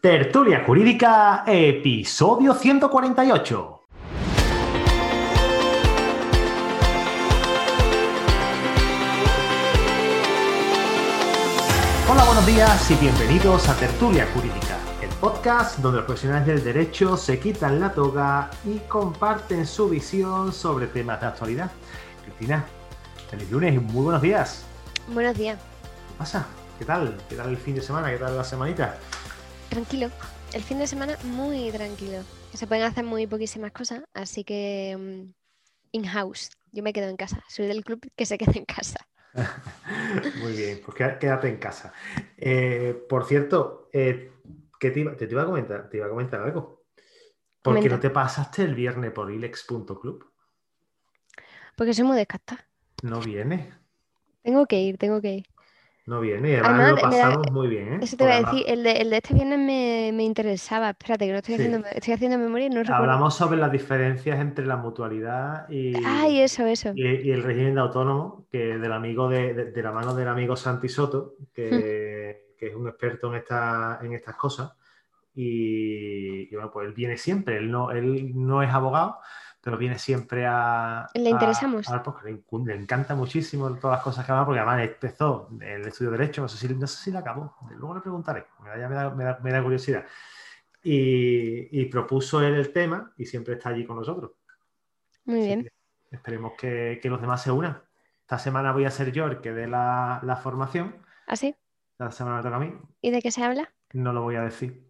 Tertulia Jurídica, episodio 148. Hola, buenos días y bienvenidos a Tertulia Jurídica, el podcast donde los profesionales del derecho se quitan la toga y comparten su visión sobre temas de actualidad. Cristina, feliz lunes y muy buenos días. Buenos días. ¿Qué pasa? ¿Qué tal? ¿Qué tal el fin de semana? ¿Qué tal la semanita? Tranquilo. El fin de semana muy tranquilo. Se pueden hacer muy poquísimas cosas, así que mm, in-house. Yo me quedo en casa. Soy del club que se queda en casa. Muy bien, pues quédate en casa. Eh, por cierto, eh, ¿qué te iba, te, iba a comentar? Te iba a comentar algo. ¿Por qué no te pasaste el viernes por ilex.club? Porque soy muy descasta. No viene, Tengo que ir, tengo que ir. No viene. Y además Además, lo da- pasamos muy bien, ¿eh? Eso te iba a decir, el de, el de este viernes me, me interesaba. Espérate, que no estoy Sí. haciendo, estoy haciendo memoria y no recuerdo. Hablamos sobre las diferencias entre la mutualidad y, Ay, eso, eso. y, y el régimen de autónomo, que del amigo de, de- de la mano del amigo Santi Soto, que, que es un experto en, esta, en estas cosas. Y, y bueno, pues él viene siempre, él no, él no es abogado, pero viene siempre a... Le a- interesamos. podcast. Le, le encanta muchísimo todas las cosas que habla, porque además empezó el estudio de Derecho, no sé si, no sé si la acabó, luego le preguntaré, me da, ya me da- me da- me da curiosidad. Y, y propuso él el tema y siempre está allí con nosotros. Muy Así bien. esperemos que, que los demás se unan. Esta semana voy a ser yo el que dé la, la formación. ¿Así? Esta semana me toca a mí. ¿Y de qué se habla? No lo voy a decir.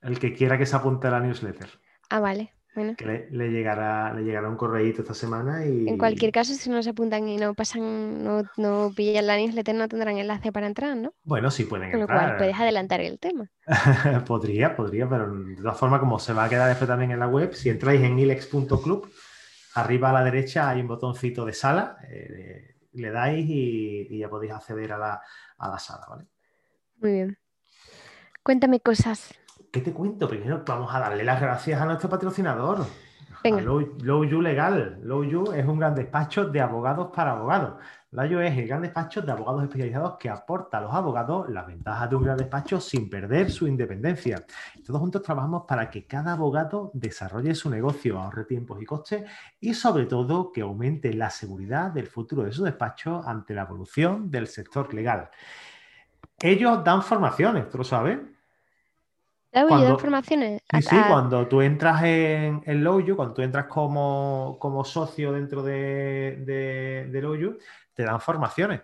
El que quiera que se apunte a la newsletter, Ah, vale. Bueno. que le, le llegará, le llegará un correíto esta semana y En cualquier caso, si no se apuntan y no pasan, no, no pillan la newsletter, no tendrán enlace para entrar, ¿no? bueno, sí pueden Con lo cual entrar. puedes adelantar el tema. podría, podría, pero de todas formas, como se va a quedar después también en la web, si entráis en ilex.club, arriba a la derecha hay un botoncito de sala, eh, le dais y, y ya podéis acceder a la, a la sala, ¿vale? Muy bien. Cuéntame cosas. ¿Qué te cuento? Primero vamos a darle las gracias a nuestro patrocinador. Venga. A Low, Low You Legal. Low You es un gran despacho de abogados para abogados. Low You es el gran despacho de abogados especializados que aporta a los abogados las ventajas de un gran despacho sin perder su independencia. Todos juntos trabajamos para que cada abogado desarrolle su negocio, ahorre tiempos y costes y sobre todo que aumente la seguridad del futuro de su despacho ante la evolución del sector legal. Ellos dan formaciones, ¿tú lo sabes? ¿Te has Cuando- informaciones? Sí, sí, cuando tú entras en, en Loju, cuando tú entras como, como socio dentro de, de, de te dan formaciones.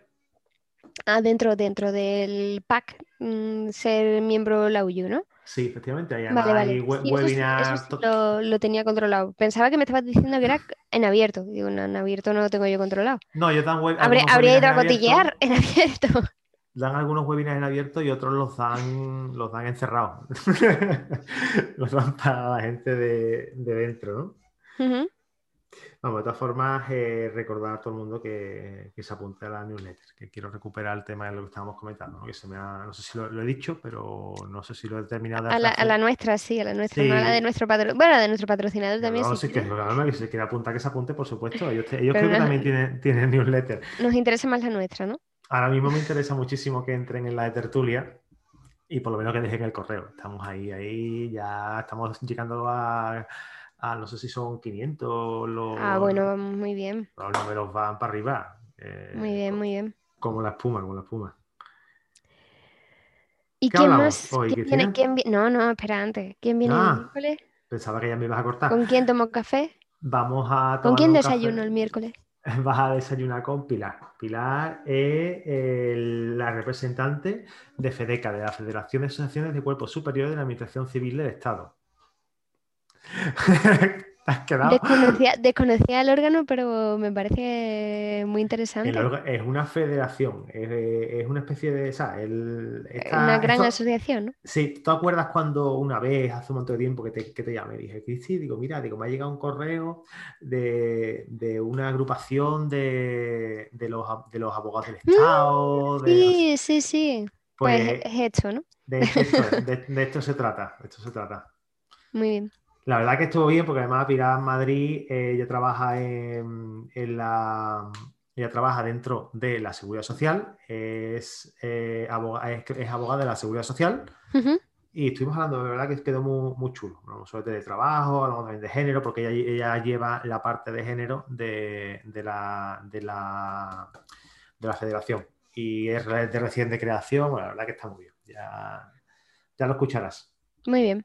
ah, dentro, dentro del pack, mm, ser miembro Lauyu, ¿no? Sí, efectivamente, hay, Vale, hay vale. Sí, webinars. sí lo, lo tenía controlado. Pensaba que me estabas diciendo que era en abierto. Digo, no, en abierto no lo tengo yo controlado. No, yo dan web, habría ido a cotillear en abierto. Dan algunos webinars en abierto y otros los dan, los dan encerrados. los dan para la gente de, de dentro, ¿no? Vamos, de todas formas, eh, recordar a todo el mundo que, que se apunte a la newsletter, que quiero recuperar el tema de lo que estábamos comentando, ¿no? Que se me ha- no sé si lo, lo he dicho, pero no sé si lo he terminado A la, a hacer. la nuestra, sí, a la nuestra, no a la Sí. de nuestro patrocinador. Bueno, a la de nuestro patrocinador también. No, si sí, que, claro, que se quiere apuntar, que se apunte, por supuesto. Ellos, creo que no- también tienen, tienen newsletter. Nos interesa más la nuestra, ¿no? Ahora mismo me interesa muchísimo que entren en la de tertulia y por lo menos que dejen el correo. Estamos ahí, ahí, ya estamos llegando a, a no sé si son 500 los, Ah, bueno, vamos muy bien. los números van para arriba. eh, Muy bien, muy bien. Como la espuma, como la espuma. ¿Y ¿Qué quién más? hoy, ¿Quién viene? Cristina? ¿Quién vi- No, no, espera antes. ¿Quién viene Ah. el miércoles? Pensaba que ya me ibas a cortar. ¿Con quién tomo café? Vamos a ¿Con tomar quién un desayuno café. el miércoles? Vas a desayunar con Pilar. Pilar es la representante de FEDECA, de la Federación de Asociaciones de Cuerpos Superiores de la Administración Civil del Estado. Te has quedado. Desconocía, desconocía el órgano, pero me parece muy interesante. El es una federación, es, es una especie de. O sea, el, esta- Una gran esto- asociación, ¿no? Sí, ¿tú acuerdas cuando una vez, hace un montón de tiempo que te, que te llamé? Dije, Cristi, digo, mira, digo, me ha llegado un correo de, de una agrupación de, de los, de los abogados del Estado. de no sé- Sí, sí, sí. Pues, pues es esto, ¿no? de, esto, de- de esto se trata, de esto se trata. Muy bien. La verdad que estuvo bien porque además Pilar Madrid, eh, ella trabaja en, en la... Ella trabaja dentro de la Seguridad Social, es, eh, aboga- es, es abogada de la Seguridad Social y estuvimos hablando, de verdad que quedó muy, muy chulo. Hablamos sobre de trabajo, hablamos también de género, porque ella, ella lleva la parte de género de, de la, de, la, de la federación. Y es de reciente creación, bueno, la verdad que está muy bien. Ya, ya lo escucharás. Muy bien.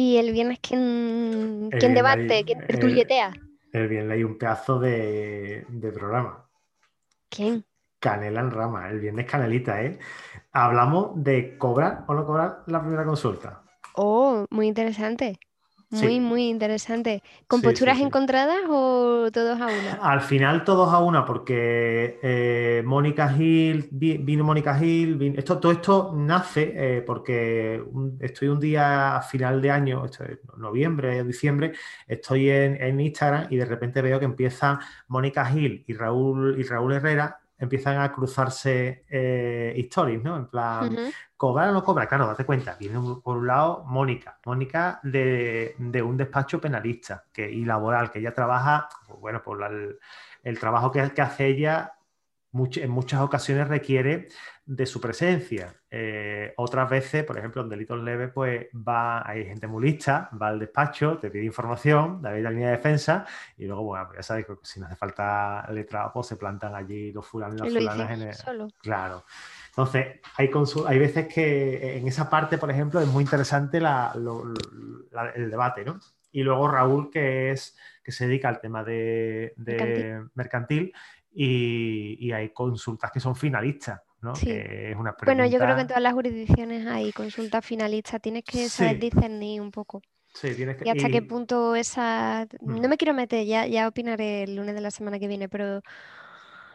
¿Y el viernes quién, El quién viernes debate? hay- ¿Quién el- tertulietea? El viernes hay un pedazo de, de programa. ¿Quién? Canela en rama, el viernes canelita, ¿eh? Hablamos de cobrar o no cobrar la primera consulta. Oh, muy interesante. Muy, Sí. muy interesante. ¿Con Sí, posturas sí. encontradas o todos a una? Al final todos a una, porque eh, Mónica Gil, vi- vino Mónica Gil, esto, todo esto nace eh, porque un- estoy un día a final de año, esto es noviembre o diciembre, estoy en, en Instagram y de repente veo que empiezan Mónica Gil y Raúl, y Raúl Herrera empiezan a cruzarse eh, stories, ¿no? En plan, Ujú. ¿Cobrar o no cobrar? Claro, date cuenta. Viene por un lado Mónica. Mónica de, de un despacho penalista que, y laboral, que ella trabaja, pues bueno, por la- el, el trabajo que, que hace ella much- en muchas ocasiones requiere de su presencia. Eh, otras veces, por ejemplo, en delitos leves, pues va, hay gente muy lista, va al despacho, te pide información, da la línea de defensa y luego, bueno, pues ya sabes que si no hace falta letrado, pues se plantan allí los fulanos y las lo fulanas en el, solo. Claro. Entonces, hay, hay veces que en esa parte, por ejemplo, es muy interesante la- lo- la- el debate, ¿no? Y luego Raúl, que es que se dedica al tema de, de mercantil, y, y hay consultas que son finalistas, ¿no? Sí. Que es una Bueno, yo creo que en todas las jurisdicciones hay consulta finalista. Tienes que saber Sí. discernir un poco. Sí, tienes que- Y hasta qué punto esa... Mm. No me quiero meter, ya, ya opinaré el lunes de la semana que viene, pero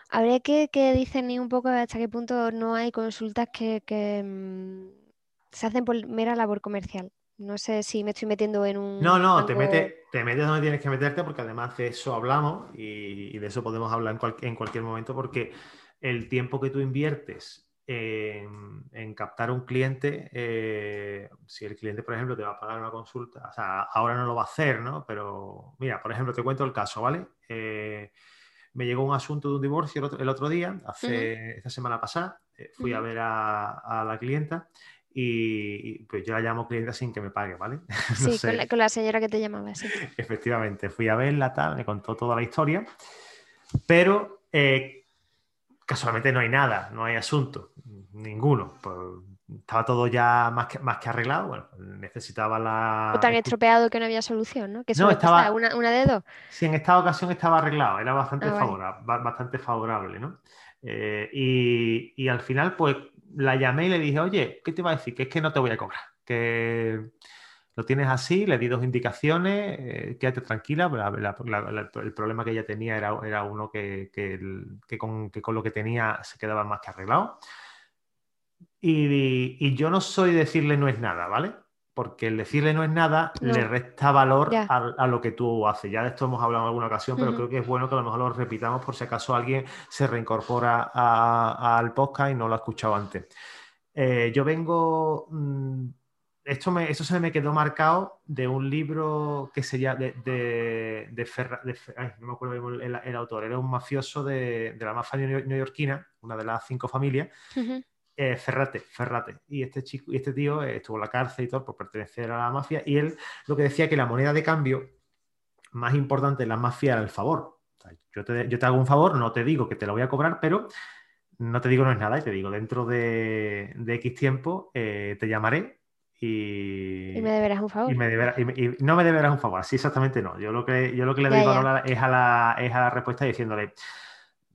habría que, que discernir un poco hasta qué punto no hay consultas que, que, mm, se hacen por mera labor comercial. No sé si me estoy metiendo en un No, no, te metes, te metes donde tienes que meterte porque además de eso hablamos y, y de eso podemos hablar en, cual- en cualquier momento porque el tiempo que tú inviertes en, en captar un cliente, eh, si el cliente, por ejemplo, te va a pagar una consulta, o sea, ahora no lo va a hacer, ¿no? Pero mira, por ejemplo, te cuento el caso, ¿vale? Eh, me llegó un asunto de un divorcio el otro, el otro día, hace esta semana pasada, eh, fui a ver a, a la clienta y, y, pues yo la llamo clienta sin que me pague, ¿vale? No Sí, sé. con la, con la señora que te llamaba, sí. Efectivamente, fui a verla, tal, me contó toda la historia, pero eh, casualmente no hay nada, no hay asunto, ninguno. Pues, estaba todo ya más que, más que arreglado, bueno, necesitaba la... O tan estropeado que no había solución, ¿no? Que Ah, No, estaba- una, una de dos. Sí, en esta ocasión estaba arreglado, era bastante, Ah, vale. favora- ba- bastante favorable, ¿no? Eh, y, y al final, pues la llamé y le dije, oye, ¿qué te va a decir? Que es que no te voy a cobrar, que lo tienes así, le di dos indicaciones, eh, quédate tranquila, la- la- la- la- el problema que ella tenía era, era uno que, que con, que con lo que tenía se quedaba más que arreglado. Y, y yo no soy de decirle no es nada, ¿vale? Porque el decirle no es nada No. le resta valor a, a lo que tú haces. Ya de esto hemos hablado en alguna ocasión, pero creo que es bueno que a lo mejor lo repitamos por si acaso alguien se reincorpora al podcast y no lo ha escuchado antes. Eh, yo vengo. mm, esto, me, esto se me quedó marcado de un libro que se llama. de, de, de Ferra- de ay, no me acuerdo el, el autor, era un mafioso de, de la mafia neo- neoyorquina, una de las cinco familias, Ujú. eh, Ferrate, Ferrate. Y este chico, y este tío eh, estuvo en la cárcel y todo por pertenecer a la mafia. Y él lo que decía que la moneda de cambio más importante en la mafia era el favor. O sea, yo, te, yo te hago un favor, no te digo que te lo voy a cobrar, pero no te digo no es nada y te digo dentro de, de X tiempo eh, te llamaré y, Y me deberás un favor. y me deberá- y me- y no me deberás un favor. Así exactamente no. Yo lo que, yo lo que le doy ya. valor a- es, a la, es a la respuesta diciéndole,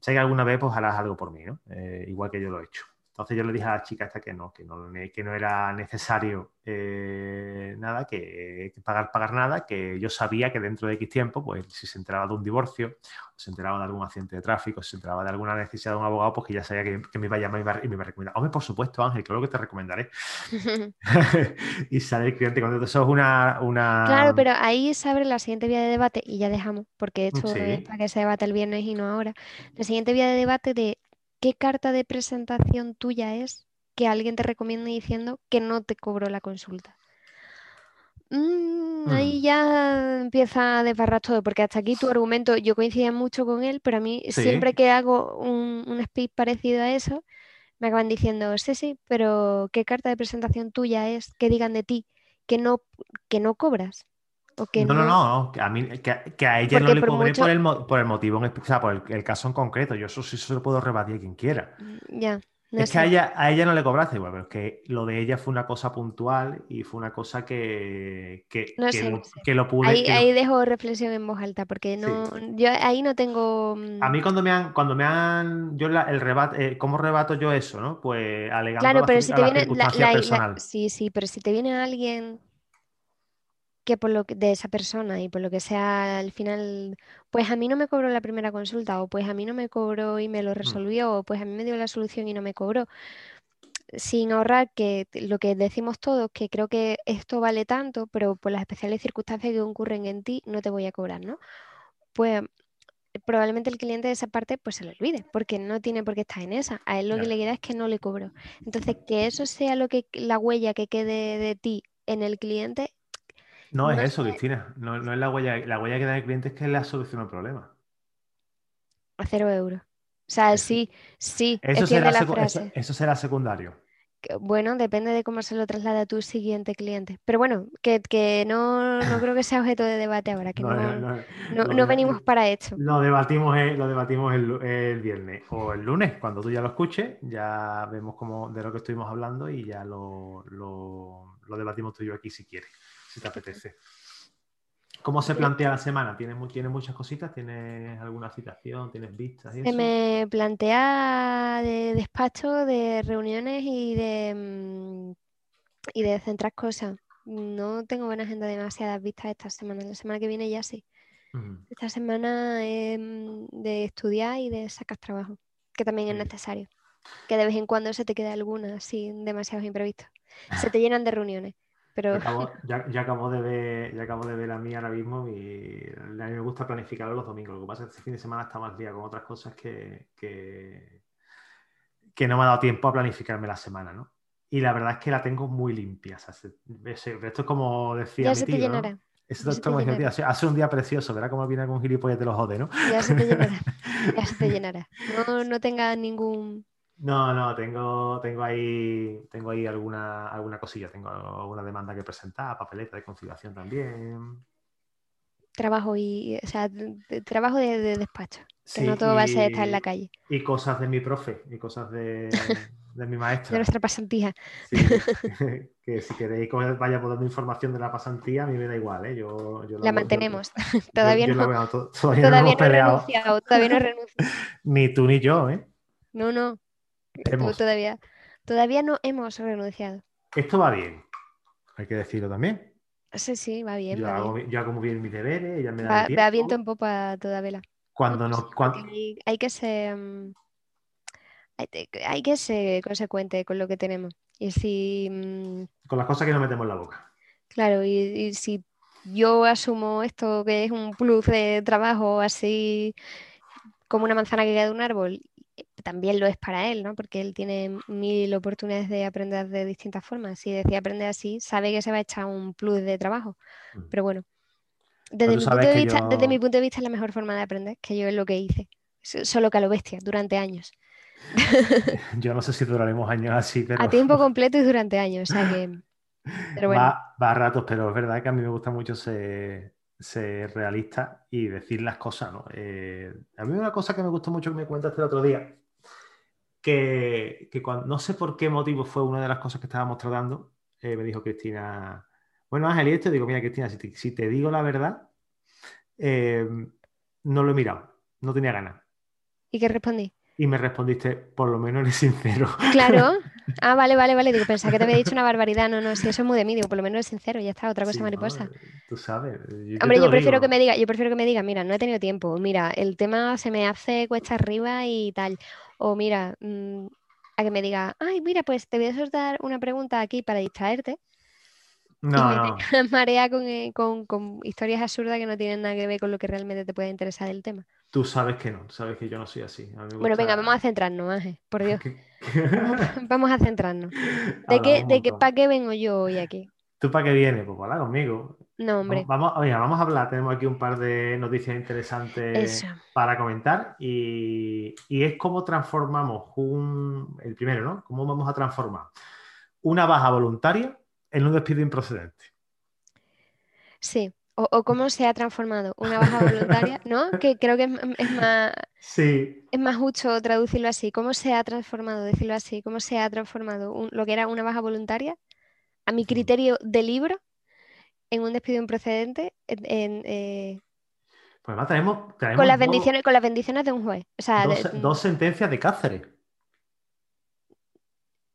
sé que alguna vez pues harás algo por mí, ¿no? Eh, igual que yo lo he hecho. Entonces yo le dije a la chica esta que no, que no, que no era necesario eh, nada, que, pagar, pagar nada, que yo sabía que dentro de X tiempo, pues si se enteraba de un divorcio, o se enteraba de algún accidente de tráfico, si se enteraba de alguna necesidad de un abogado, pues que ya sabía que, me iba a llamar y me iba, a recomendar. Hombre, por supuesto, Ángel, claro que te recomendaré. y sale el cliente cuando eso es una, una... Claro, pero ahí se abre la siguiente vía de debate, y ya dejamos, porque esto es para que se debate el viernes y no ahora. La siguiente vía de debate de qué carta de presentación tuya es que alguien te recomiende diciendo que no te cobró la consulta. Mm, ahí mm. ya empieza a desbarrar todo, porque hasta aquí tu argumento, yo coincidía mucho con él, pero a mí siempre que hago un, un speech parecido a eso, me acaban diciendo, sí, sí, pero ¿qué carta de presentación tuya es que digan de ti que no, que no cobras? O que no, no, no, que a, mí, que, a ella no le cobré por, el, por el motivo, o sea, por el, el, caso en concreto. Yo eso sí se lo puedo rebatir a quien quiera. Ya es que a ella, a ella no le cobraste, bueno, pero es que lo de ella fue una cosa puntual y fue una cosa que, que, lo, pude. Ahí, dejo reflexión en voz alta, porque no, yo ahí no tengo. A mí mm, cuando me han, cuando me han, yo el rebate, eh, ¿cómo rebato yo eso, no? Pues alegando claro, pero si te viene personal. sí, sí, pero si te viene alguien que por lo que, de esa persona y por lo que sea al final, pues a mí no me cobró la primera consulta, o pues a mí no me cobró y me lo mm. resolvió, o pues a mí me dio la solución y no me cobró. Sin ahorrar que lo que decimos todos, que creo que esto vale tanto, pero por las especiales circunstancias que ocurren en ti, no te voy a cobrar, ¿no? Pues probablemente el cliente de esa parte pues se lo olvide, porque no tiene por qué estar en esa. A él lo que le queda es que no le cobro. Entonces, que eso sea lo que la huella que quede de ti en el cliente no, es eso, Cristina. No, es la huella. La huella que da el cliente es que le ha solucionado el problema. A cero euros. O sea, sí, sí. Eso será, Eso, será, secundario. bueno, depende de cómo se lo traslada a tu siguiente cliente. Pero bueno, que, no, creo que sea objeto de debate ahora, que no, venimos para esto. Lo debatimos, el, lo debatimos el, viernes o el lunes, cuando tú ya lo escuches, ya vemos cómo, de lo que estuvimos hablando y ya lo, lo debatimos tú y yo aquí si quieres si te apetece. ¿Cómo se plantea la semana? ¿Tienes, muchas cositas? ¿Tienes alguna citación? ¿Tienes vistas? se me plantea de despacho, de reuniones y de, mm, y de centrar cosas. No tengo buena agenda demasiadas vistas esta semana. La semana que viene ya sí. Esta semana es mm, de estudiar y de sacar trabajo, que también es necesario. Que de vez en cuando se te queda alguna así demasiados imprevistos. Se te llenan de reuniones. Ya, acabo, de ver, ya acabo de ver a mí ahora mismo y a mí me gusta planificar los domingos. Lo que pasa es que este fin de semana está más día con otras cosas que, que, no me ha dado tiempo a planificarme la semana, ¿no? Y la verdad es que la tengo muy limpia. esto es como decía ya mi se tío, te llenará. Esto es como hace un día precioso, verá cómo viene con gilipollas de los jode, ¿no? Ya se te llenará. Ya se te llenará. No, no tenga ningún no, no, tengo, tengo ahí, tengo ahí alguna, alguna cosilla, tengo alguna demanda que presentar, papeleta de conciliación también. Trabajo y, o sea, trabajo de, despacho, que no todo va a ser estar en la calle. Y cosas de mi profe, y cosas de, mi maestra. de nuestra pasantía. Sí, que si queréis que vaya poniendo información de la pasantía, a mí me da igual, ¿eh? Yo, la mantenemos. todavía no, todavía, no hemos renunciado, todavía no renunciado. ni tú ni yo, ¿eh? No, no. Todavía, todavía no hemos renunciado. Esto va bien, hay que decirlo también. Sí, sí, va bien. Yo, hago, muy bien mis deberes, ella me da va, tiempo. viento en popa toda vela. Cuando no, Hay, que ser mm, hay, que ser consecuente con lo que tenemos. Y si mm, con las cosas que nos metemos en la boca. Claro, y, y si yo asumo esto que es un plus de trabajo así como una manzana que cae de un árbol también lo es para él, ¿no? Porque él tiene mil oportunidades de aprender de distintas formas. Si decide aprender así, sabe que se va a echar un plus de trabajo. Mm. Pero bueno, desde mi, punto de vista, desde mi, punto de vista, es la mejor forma de aprender, que yo es lo que hice. Solo que a lo bestia, durante años. yo no sé si duraremos años así, pero... A tiempo completo y durante años, o sea que... Pero bueno. va, va, a ratos, pero es verdad que a mí me gusta mucho ser, ser realista y decir las cosas, ¿no? Eh, a mí una cosa que me gustó mucho que me cuentaste el otro día, que, cuando, no sé por qué motivo fue una de las cosas que estábamos tratando, eh, me dijo Cristina, bueno Ángel, y esto digo, mira Cristina, si te, digo la verdad, eh, no lo he mirado, no tenía ganas. ¿Y qué respondí? Y me respondiste, por lo menos eres sincero. Claro, Ah, vale, vale, vale. Digo, pensaba que te había dicho una barbaridad. No, no, si eso es muy de mí, digo, por lo menos es sincero, ya está, otra cosa Sí, ¿no? mariposa. Tú sabes. yo Hombre, te yo prefiero que me diga, yo prefiero que me diga, mira, no he tenido tiempo, mira, el tema se me hace cuesta arriba y tal. O mira, mm, a que me diga, ay, mira, pues te voy a soltar una pregunta aquí para distraerte. y No, me no. marea con, eh, con- con historias absurdas que no tienen nada que ver con lo que realmente te puede interesar del tema. Tú sabes que no. Sabes que yo no soy así. Bueno, venga, vamos a centrarnos, Ángel, por Dios. Vamos a centrarnos. ¿De qué, de qué, para qué vengo yo hoy aquí? ¿Tú para qué vienes? Pues habla conmigo. No, hombre, Vamos, vamos, vamos a hablar. Tenemos aquí un par de noticias interesantes eso. para comentar y, y es cómo transformamos un, el primero, ¿no? ¿Cómo vamos a transformar una baja voluntaria en un despido improcedente? Sí. O, o cómo se ha transformado una baja voluntaria, ¿no? Que creo que es, es más, Sí, es más justo traducirlo así. ¿Cómo se ha transformado, decirlo así? ¿Cómo se ha transformado un- lo que era una baja voluntaria, a mi criterio de libro, en un despido improcedente, en- en, eh, pues además traemos, traemos con las dos- bendiciones, con las bendiciones de un juez? O sea, de- dos, sentencias de Cáceres.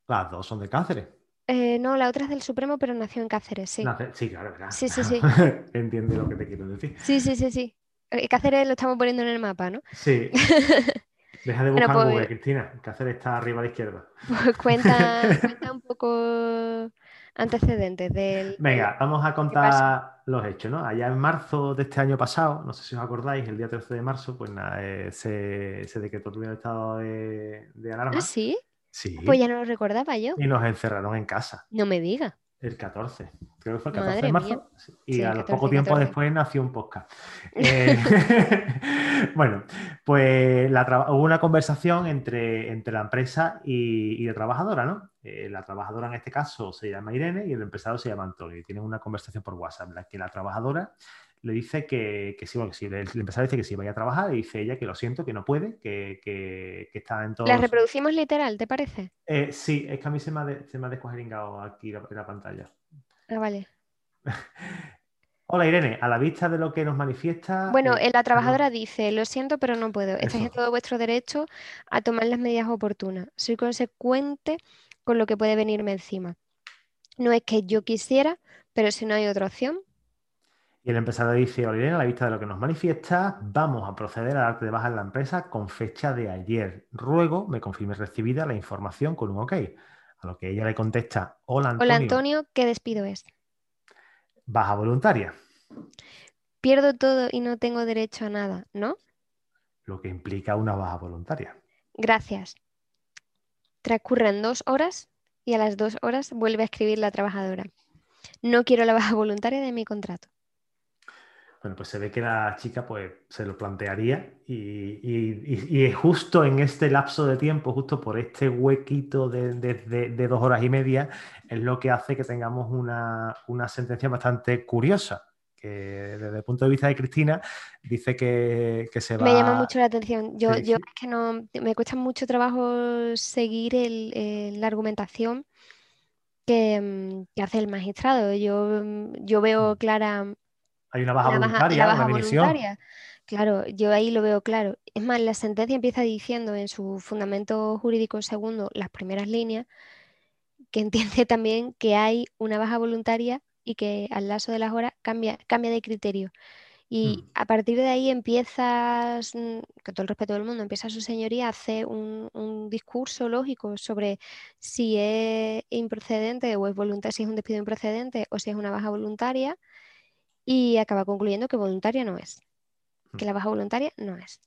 Las dos son de Cáceres. eh, no, la otra es del Supremo, pero nació en Cáceres, sí. Sí, claro, ¿verdad? Sí, sí, sí. Entiende lo que te quiero decir. Sí, sí, sí, sí. Eh, Cáceres lo estamos poniendo en el mapa, ¿no? Sí. Deja de Bueno, buscar pues- Google, Cristina. Cáceres está arriba a la izquierda. Pues cuenta, cuenta un poco antecedentes del... Venga, vamos a contar los hechos, ¿no? Allá en marzo de este año pasado, no sé si os acordáis, el día 13 de marzo, pues nada, eh, se, se decretó el primer estado de, de alarma. ¿Ah, sí? Sí. Pues ya no lo recordaba yo. Y nos encerraron en casa No me diga. El 14. Creo que fue el 14 de marzo. mía. Y Sí, a lo 14, poco tiempo 14. después nació un podcast. Eh, bueno, pues la hubo una conversación entre, entre la empresa y, y la trabajadora, ¿no? Eh, la trabajadora en este caso se llama Irene y el empresario se llama Antonio. Y tienen una conversación por WhatsApp en la que la trabajadora le dice que, que sí, bueno, que sí, el, empresario dice que sí vaya a trabajar y dice ella que lo siento, que no puede, que, que- que está en todo. ¿La reproducimos literal, te parece? Eh, sí, es que a mí se me ha, de- se me ha descuajeringado aquí la, la pantalla. Ah, vale. Hola Irene, a la vista de lo que nos manifiesta. Bueno, eh, eh, la trabajadora dice, lo siento, pero no puedo. Estáis en todo vuestro derecho a tomar las medidas oportunas. Soy consecuente con lo que puede venirme encima. No es que yo quisiera, pero si no hay otra opción, Y el empresario dice, Irene, a la vista de lo que nos manifiesta, vamos a proceder a darte de baja en la empresa con fecha de ayer. Ruego me confirme recibida la información con un ok. A lo que ella le contesta, hola Antonio, hola Antonio, ¿qué despido es? baja voluntaria, Pierdo todo y no tengo derecho a nada, ¿no? lo que implica una baja voluntaria. Gracias. Transcurren dos horas y a las dos horas vuelve a escribir la trabajadora. No quiero la baja voluntaria de mi contrato. Bueno, pues se ve que la chica pues se lo plantearía y, y- y- y es justo en este lapso de tiempo, justo por este huequito de, de- de- de dos horas y media, es lo que hace que tengamos una, una sentencia bastante curiosa, que desde el punto de vista de Cristina dice que, que se va... Me llama mucho la atención. Yo, Sí, yo es que no, me cuesta mucho trabajo seguir el- el- la argumentación que, que hace el magistrado. Yo, yo veo Mm. clara Hay una baja la baja, voluntaria, baja una voluntaria. Claro, yo ahí lo veo claro. Es más, la sentencia empieza diciendo en su fundamento jurídico segundo, las primeras líneas, que entiende también que hay una baja voluntaria y que al lazo de las horas cambia, cambia de criterio. Y Mm. a partir de ahí empiezas, mm, con todo el respeto del mundo, empieza su señoría a hacer un, un discurso lógico sobre si es improcedente o es voluntario, si es un despido improcedente o si es una baja voluntaria, y acaba concluyendo que voluntaria no es, que Mm. la baja voluntaria no es.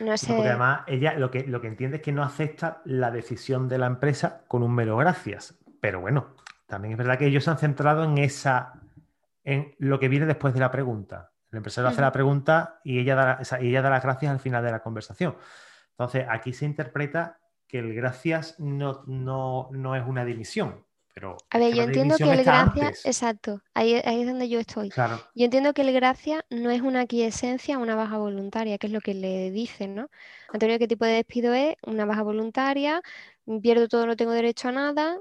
No sé, porque además ella lo que, lo que entiende es que no acepta la decisión de la empresa con un mero gracias. Pero bueno, también es verdad que ellos se han centrado en esa, en lo que viene después de la pregunta. El empresario hace la pregunta y ella da, la- o sea, y ella da las gracias al final de la conversación. Entonces, aquí se interpreta que el gracias no, no, no es una dimisión. Pero a ver, yo entiendo que el gracia, antes. exacto, ahí, ahí es donde yo estoy. Claro. Yo entiendo que el gracia no es una aquiescencia a una baja voluntaria, que es lo que le dicen, ¿no? Antonio, ¿qué tipo de despido es? Una baja voluntaria, pierdo todo, no tengo derecho a nada,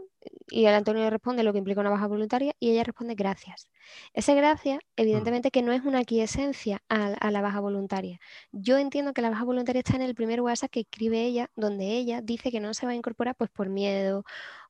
y el Antonio le responde lo que implica una baja voluntaria y ella responde gracias. Ese gracias, Mm. evidentemente que no es una aquiescencia a, a la baja voluntaria. Yo entiendo que la baja voluntaria está en el primer WhatsApp que escribe ella, donde ella dice que no se va a incorporar pues por miedo,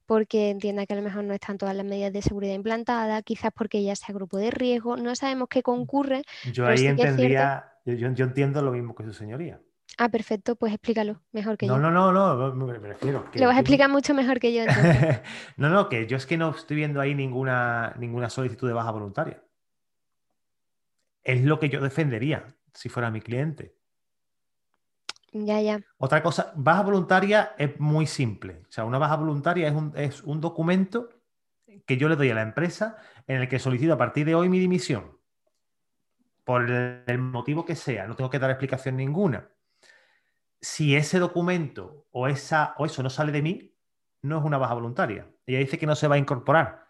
porque entienda que a lo mejor no están todas las medidas de seguridad implantadas, quizás porque ella sea grupo de riesgo, no sabemos qué concurre. Yo ahí sí entendía, yo, yo- entiendo lo mismo que su señoría. Ah, perfecto, pues explícalo mejor que No, yo. no, no, no, me, me refiero. que Lo vas a yo- explicar mucho mejor que yo entonces. no, no, que yo es que no estoy viendo ahí ninguna, ninguna solicitud de baja voluntaria. Es lo que yo defendería si fuera mi cliente. Ya, ya. Otra cosa, baja voluntaria es muy simple. O sea, una baja voluntaria es un, es un documento que yo le doy a la empresa en el que solicito a partir de hoy mi dimisión. Por el, el motivo que sea, no tengo que dar explicación ninguna. Si ese documento o, esa, o eso no sale de mí, no es una baja voluntaria. Ella dice que no se va a incorporar.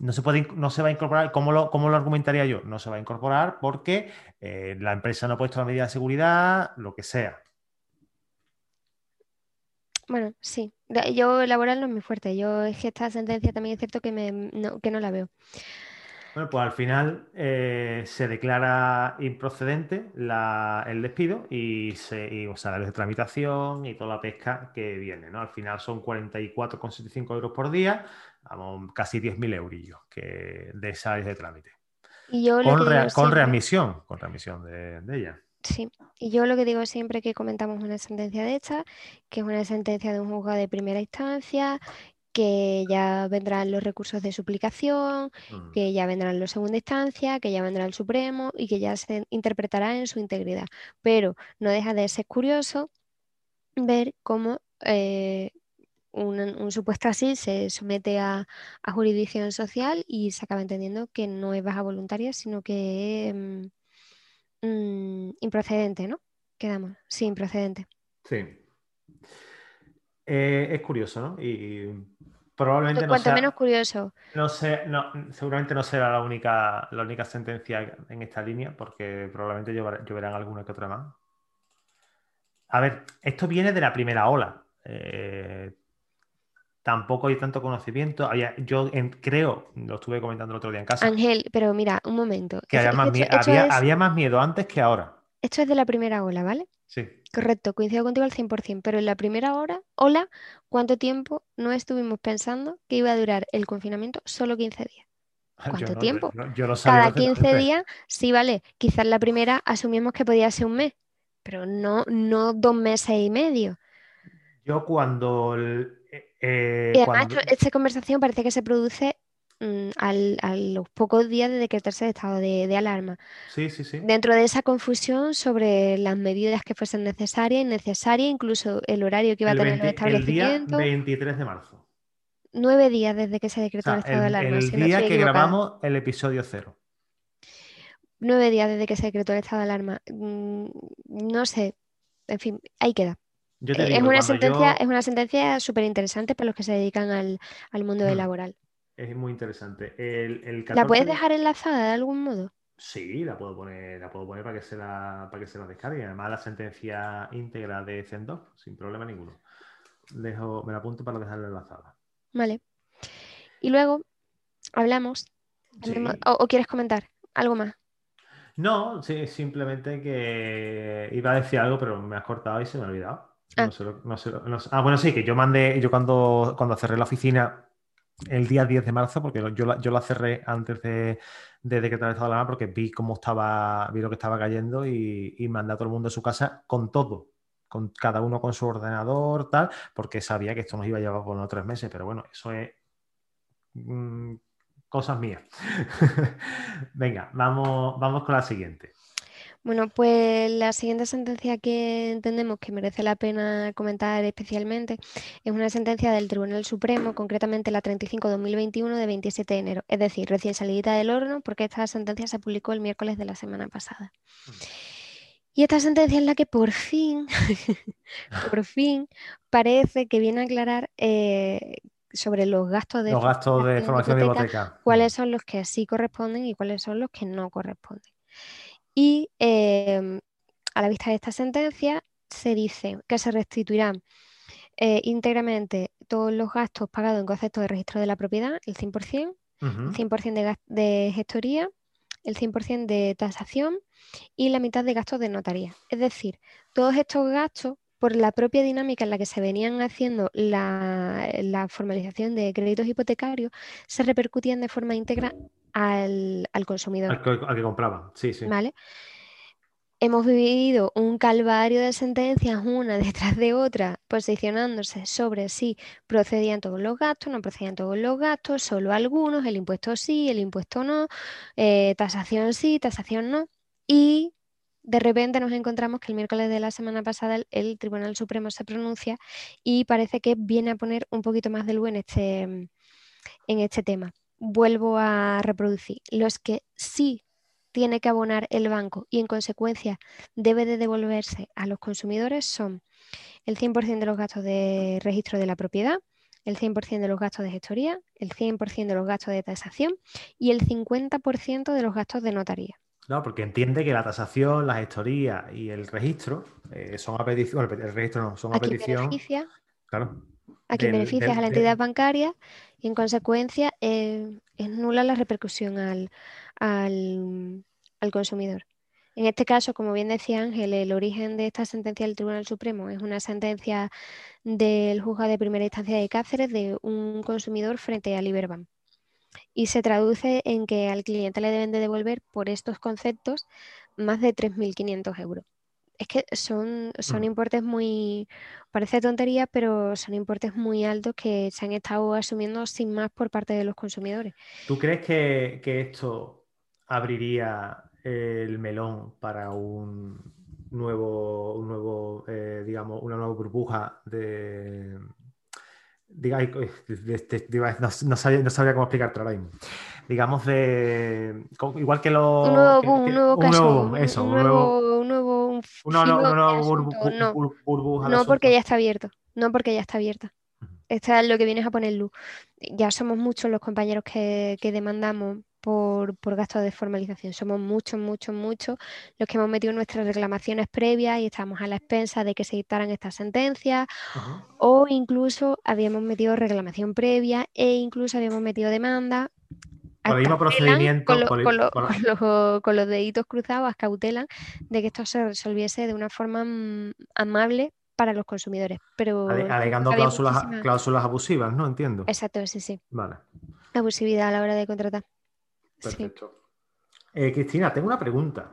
No se, puede, no se va a incorporar. ¿Cómo lo, cómo lo argumentaría yo? No se va a incorporar porque eh, la empresa no ha puesto la medida de seguridad, lo que sea. Bueno, sí. Yo laboral no es muy fuerte. Yo es que esta sentencia también es cierto que, me, no, que no la veo. Bueno, pues al final eh, se declara improcedente la- el despido y, se, y, o sea, de tramitación y toda la pesca que viene, ¿no? Al final son 44,75 euros por día, vamos, casi 10.000 eurillos que, de esa de trámite. Y yo Con, rea- con readmisión, con readmisión de, de ella. Sí, y yo lo que digo siempre que comentamos una sentencia de esta, que es una sentencia de un juzgado de primera instancia, que ya vendrán los recursos de suplicación, Mm. que ya vendrán los segunda instancia, que ya vendrá el Supremo y que ya se interpretará en su integridad. Pero no deja de ser curioso ver cómo eh, un, un supuesto así se somete a, a jurisdicción social y se acaba entendiendo que no es baja voluntaria, sino que es mm, improcedente, ¿no? Quedamos, sí, improcedente. Sí. Eh, es curioso, ¿no? Y probablemente no Cuanto sea, menos curioso. no sé, no, seguramente no será la única, la única sentencia en esta línea, porque probablemente llover- lloverán alguna que otra más. A ver, esto viene de la primera ola. Eh, tampoco hay tanto conocimiento. Había- yo en- creo, lo estuve comentando el otro día en casa, Ángel, pero mira, un momento. que había más, había, es, había más miedo antes que ahora. esto es de la primera ola, ¿vale? Sí. Correcto, coincido contigo al 100%, pero en la primera hora, ola, ¿cuánto tiempo no estuvimos pensando que iba a durar el confinamiento? Solo 15 días. Yo ¿Cuánto no, tiempo? yo- yo lo sabía Cada 15 perfectamente. días, sí, vale, quizás la primera asumimos que podía ser un mes, pero no, no dos meses y medio. Yo cuando, el- eh, eh, Y además, cuando- esta conversación parece que se produce mm, al- a los pocos días de decretarse el estado de, de alarma. Sí, sí, sí. Dentro de esa confusión sobre las medidas que fuesen necesarias, innecesarias, incluso el horario que iba a El, tener los 20 el día establecimientos, 23 de marzo. nueve días desde que se O decretó sea, el estado de el, alarma, el si día que grabamos el episodio cero. Nueve días desde que se decretó el estado de alarma. Mm, No sé, en fin, ahí queda. Yo te Eh, digo, Es una sentencia, yo- es una sentencia súper interesante para los que se dedican al, al mundo Mm. laboral. Es muy interesante. El, el ¿La 14 puedes de- dejar enlazada de algún modo? Sí, la puedo poner, la puedo poner para que se la, para que se la descargue. Además, la sentencia íntegra de Zendov, sin problema ninguno. Dejo, me la apunto para dejarla enlazada. Vale. Y luego hablamos. Sí. hablamos- o, o quieres comentar algo más? No, sí, simplemente que iba a decir algo, pero me has cortado y se me ha olvidado. Ah. No sé no sé Ah, bueno, sí, que yo mandé, yo cuando, cuando cerré la oficina el día 10 de marzo, porque yo la, yo la cerré antes de, de decretar el estado de alarma, porque vi cómo estaba, vi lo que estaba cayendo y, y mandé a todo el mundo a su casa con todo, con cada uno con su ordenador, tal, porque sabía que esto nos iba a llevar por unos tres meses, pero bueno, eso es mm, cosas mías. Venga, vamos, vamos con la siguiente. Bueno, pues la siguiente sentencia que entendemos que merece la pena comentar especialmente es una sentencia del Tribunal Supremo, concretamente la 35-2021 de 27 de enero, es decir, recién salidita del horno, porque esta sentencia se publicó el miércoles de la semana pasada. Y esta sentencia es la que por fin, por fin, parece que viene a aclarar eh, sobre los gastos de Los gastos de formación de hipoteca. cuáles son los que sí corresponden y cuáles son los que no corresponden. Y eh, a la vista de esta sentencia se dice que se restituirán eh, íntegramente todos los gastos pagados en concepto de registro de la propiedad, el 100%, el 100% de, de gestoría, el 100% de tasación y la mitad de gastos de notaría. Es decir, todos estos gastos, por la propia dinámica en la que se venían haciendo la, formalización de créditos hipotecarios, se repercutían de forma íntegra al, consumidor. Al que, compraba, sí, sí. ¿Vale? Hemos vivido un calvario de sentencias una detrás de otra, posicionándose sobre si procedían todos los gastos, no procedían todos los gastos, solo algunos, el impuesto sí, el impuesto no, eh, tasación sí, tasación no. Y de repente nos encontramos que el miércoles de la semana pasada el, Tribunal Supremo se pronuncia y parece que viene a poner un poquito más de luz en este, en este tema. Vuelvo a reproducir. Los que sí tiene que abonar el banco y en consecuencia debe de devolverse a los consumidores son el 100% de los gastos de registro de la propiedad, el 100% de los gastos de gestoría, el 100% de los gastos de tasación y el 50% de los gastos de notaría. No, porque entiende que la tasación, la gestoría y el registro eh, son a petición, el registro no, son a, petición. Beneficia, claro. A quien beneficia a la entidad bancaria y en consecuencia eh, es nula la repercusión al, al, consumidor. En este caso, como bien decía Ángel, el origen de esta sentencia del Tribunal Supremo es una sentencia del juzgado de primera instancia de Cáceres de un consumidor frente a Liberbank. Y se traduce en que al cliente le deben de devolver por estos conceptos más de 3.500 euros. Es que son, son importes muy, parece tontería, pero son importes muy altos que se han estado asumiendo sin más por parte de los consumidores. ¿Tú crees que, esto abriría el melón para un nuevo, un nuevo eh, digamos, una nueva burbuja de... no, sabía, cómo explicarte ahora mismo. Digamos de... Igual que lo... Un nuevo boom, un nuevo caso. eso, un, nuevo... Un nuevo, burbuja. No, porque ya está abierto. No, porque ya está abierto. Esto es lo que vienes a poner luz. Ya somos muchos los compañeros que, que demandamos por, por gastos de formalización. Somos muchos, muchos, muchos los que hemos metido nuestras reclamaciones previas y estamos a la expensa de que se dictaran estas sentencias o incluso habíamos metido reclamación previa e incluso habíamos metido demanda. Con el mismo procedimiento. Con, los, deditos cruzados, cautelan de que esto se resolviese de una forma mm, amable para los consumidores. Pero alegando cláusulas, cláusulas abusivas, ¿no? Entiendo. Exacto, sí, sí. Vale. Abusividad a la hora de contratar. Perfecto. Eh, Cristina, tengo una pregunta.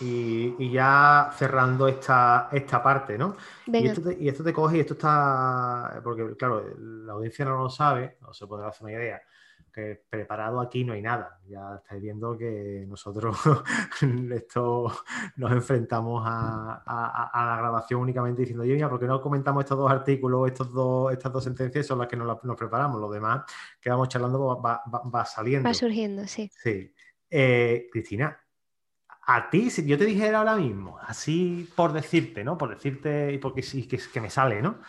Y, ya cerrando esta, esta parte, ¿no? Y esto, te, y esto, te, coge y esto está. Porque, claro, la audiencia no lo sabe, no se puede hacer una idea. Que preparado aquí no hay nada. Ya estáis viendo que nosotros esto nos enfrentamos a, la grabación únicamente diciendo, oye, mira, ¿por qué no comentamos estos dos artículos, estos dos, estas dos sentencias? Son las que nos, nos preparamos. Lo demás que vamos charlando va, va, saliendo. Va surgiendo, sí. Sí. Eh, Cristina, a ti, si yo te dijera ahora mismo, así por decirte, ¿no? Por decirte, y porque sí, que, que me sale, ¿no?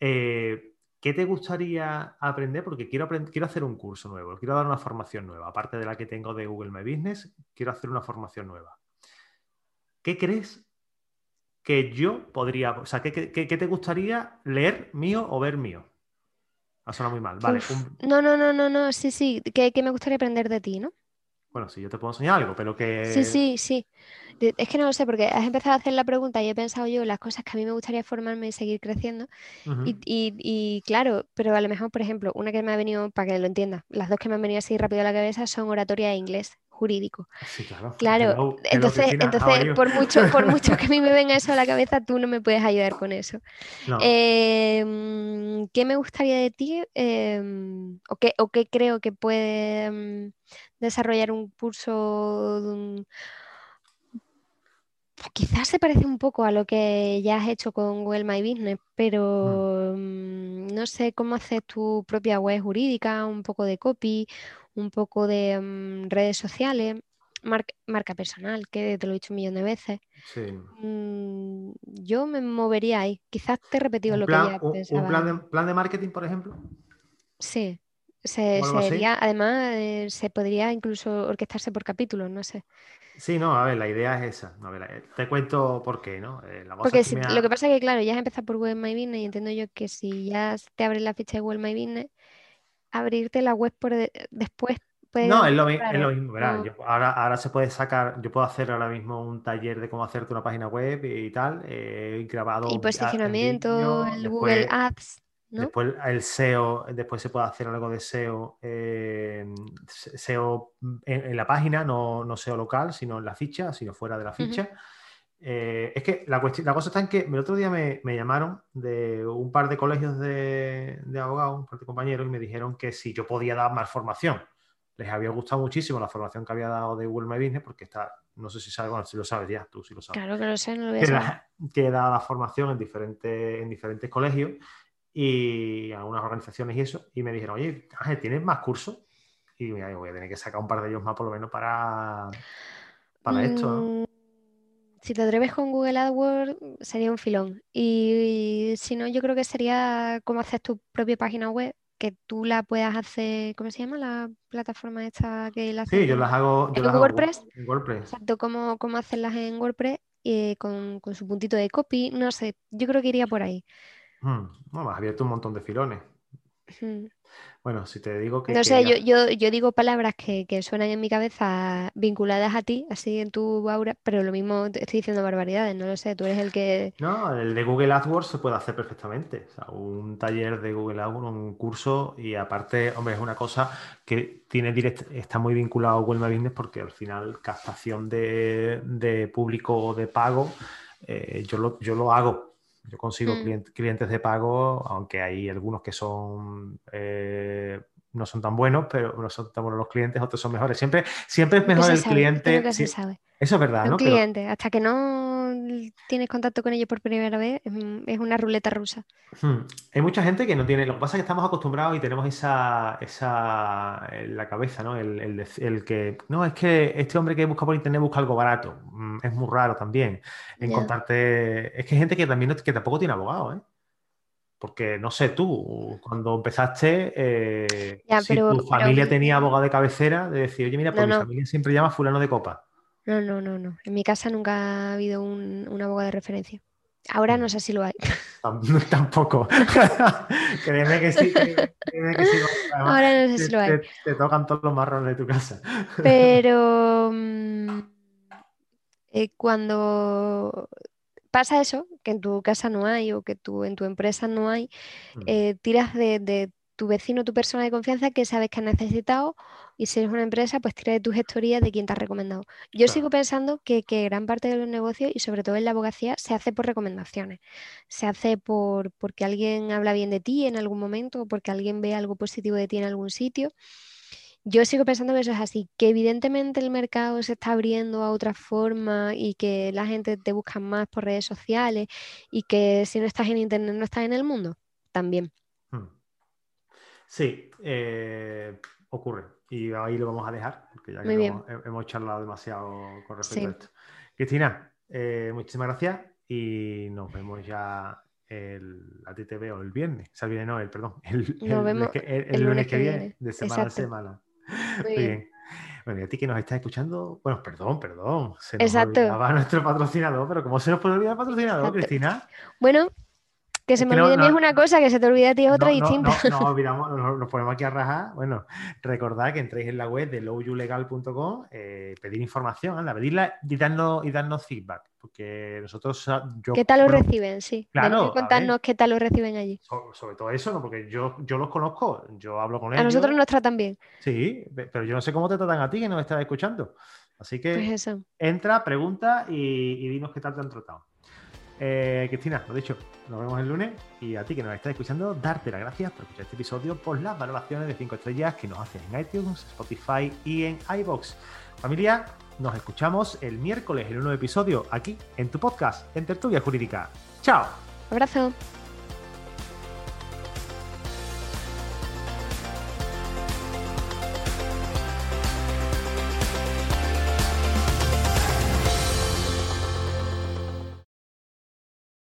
Eh, ¿Qué te gustaría aprender? Porque quiero, quiero hacer un curso nuevo, quiero dar una formación nueva. Aparte de la que tengo de Google My Business, quiero hacer una formación nueva. ¿Qué crees que yo podría, o sea, qué, te gustaría leer mío o ver mío? Ha sonado muy mal. Vale. No, no, no, no, no, sí, sí, ¿Qué me gustaría aprender de ti, ¿no? Bueno, sí, yo te puedo enseñar algo, pero que... Sí, sí, sí. Es que no lo sé, porque has empezado a hacer la pregunta y he pensado yo las cosas que a mí me gustaría formarme y seguir creciendo. y, claro, pero a lo mejor, por ejemplo, una que me ha venido, para que lo entienda, las dos que me han venido así rápido a la cabeza son oratoria e inglés jurídico. Sí, claro. Claro, entonces, entonces por, mucho, por mucho que a mí me venga eso a la cabeza, tú no me puedes ayudar con eso. Em, ¿Qué me gustaría de ti? Em, o, qué, ¿O qué creo que puede em, desarrollar un curso quizás se parece un poco a lo que ya has hecho con Well My Business, pero mm. no sé cómo haces tu propia web jurídica, un poco de copy, un poco de mm, redes sociales, marca personal, que te lo he dicho un millón de veces. Mm, yo me movería ahí. Quizás te he repetido lo que ya pensaba. ¿Un plan de, plan de marketing, por ejemplo? Sí, Se, sería, además, eh, se podría incluso orquestarse por capítulos, no sé. Sí, no, a ver, la idea es esa. A ver, eh, te cuento por qué, ¿no? Eh, Porque lo que pasa es que, claro, ya has empezado por Web My Business y entiendo yo que si ya te abres la ficha de Web My Business, abrirte la web por después puede No, es lo, mismo. ahora, ahora se puede sacar, yo puedo hacer ahora mismo un taller de cómo hacerte una página web y tal, eh, grabado. Y posicionamiento, el Google Ads. Después el SEO, después se puede hacer algo de SEO, SEO en, la página, no, no, SEO local, sino en la ficha, sino fuera de la ficha. Eh, es que la, cuestión, la cosa está en que el otro día me, llamaron de un par de colegios de, abogados, un par de compañeros, y me dijeron que si yo podía dar más formación. Les había gustado muchísimo la formación que había dado de Google My Business, porque está, no sé si sabes, bueno, si lo sabes ya, tú sí lo sabes. Claro que lo sé, no lo voy a Que, he dado la formación en diferentes, en diferentes colegios y algunas organizaciones y eso, y me dijeron, oye, ¿tienes más cursos? Y voy a tener que sacar un par de ellos más por lo menos para, para esto. Mm, si te atreves con Google AdWords, sería un filón. Y, si no, yo creo que sería como hacer tu propia página web, que tú la puedas hacer, ¿cómo se llama la plataforma esta que la Sí, yo las hago en WordPress. en WordPress. Exacto, cómo, cómo hacerlas en WordPress y con, con su puntito de copy, no sé, yo creo que iría por ahí. Hmm, has abierto un montón de filones. Bueno, si te digo que... No sé, yo, yo, yo, digo palabras que, que, suenan en mi cabeza vinculadas a ti, así en tu aura, pero lo mismo estoy diciendo barbaridades, no lo sé, tú eres el que... No, el de Google AdWords se puede hacer perfectamente. O sea, un taller de Google AdWords, un curso, y aparte, hombre, es una cosa que tiene direct, está muy vinculado a Google My Business porque al final captación de, de público de pago, eh, yo, lo, yo lo hago yo consigo mm. clientes de pago, aunque hay algunos que son eh, no son tan buenos, pero no son tan buenos los clientes, otros son mejores. Siempre, siempre es mejor el cliente. Eso es verdad, ¿no? cliente, hasta que no tienes contacto con ellos por primera vez, es una ruleta rusa. Hmm. Hay mucha gente que no tiene. Lo que pasa es que estamos acostumbrados y tenemos esa, esa en la cabeza, ¿no? El, el, que. No, es que este hombre que busca por internet busca algo barato. Mm, es muy raro también. En contarte. Es que hay gente que también que tampoco tiene abogado, ¿eh? Porque no sé tú, cuando empezaste, eh, si tu familia tenía abogado de cabecera, de decir, oye, mira, pues mi familia siempre llama fulano de copa. No, no, no, no. En mi casa nunca ha habido un, abogado de referencia. Ahora no sé si lo hay. Tampoco. créeme que sí. Créeme que sí. Ahora no sé si lo hay. Te, tocan todos los marrones de tu casa. Pero mm, eh, cuando pasa eso, que en tu casa no hay o que tú, en tu empresa no hay, mm. eh, tiras de, tu vecino, tu persona de confianza que sabes que has necesitado y si eres una empresa, pues tira de tu gestoría de quien te ha recomendado. Yo sigo pensando que, gran parte de los negocios y sobre todo en la abogacía se hace por recomendaciones. Se hace por porque alguien habla bien de ti en algún momento o porque alguien ve algo positivo de ti en algún sitio. Yo sigo pensando que eso es así, que evidentemente el mercado se está abriendo a otra forma y que la gente te busca más por redes sociales y que si no estás en Internet no estás en el mundo, también. Hmm. Sí, eh, ocurre. Y ahí lo vamos a dejar, porque ya que hemos, charlado demasiado con respecto a esto. Cristina, eh, muchísimas gracias y nos vemos ya el, a ti te veo el viernes, o sea, el viernes no, el, perdón, el, lunes que, viene, de semana a semana. Muy bien. Bueno, y a ti que nos estás escuchando, bueno, perdón, perdón, se nos Exacto. olvidaba nuestro patrocinador, pero ¿cómo se nos puede olvidar el patrocinador, Cristina? Bueno, que se me olvide a mí es una cosa, que se te olvide a ti es otra distinta. No, no, olvidamos, nos, ponemos aquí a rajar. Bueno, recordad que entréis en la web de lowyulegal.com, eh, pedir información, anda, pedirla y darnos, y darnos feedback. Porque nosotros. ¿Qué tal lo reciben? Sí. Claro. contarnos qué tal lo reciben allí. sobre todo eso, ¿no? porque yo, yo los conozco, yo hablo con ellos. A nosotros nos tratan bien. Sí, pero yo no sé cómo te tratan a ti que nos estás escuchando. Así que pues entra, pregunta y, y dinos qué tal te han tratado. Eh, Cristina, lo dicho, nos vemos el lunes y a ti que nos estás escuchando, darte las gracias por escuchar este episodio, por las valoraciones de 5 estrellas que nos haces en iTunes, Spotify y en iBox. Familia, nos escuchamos el miércoles en un nuevo episodio aquí en tu podcast, en Tertulia Jurídica. ¡Chao! Abrazo.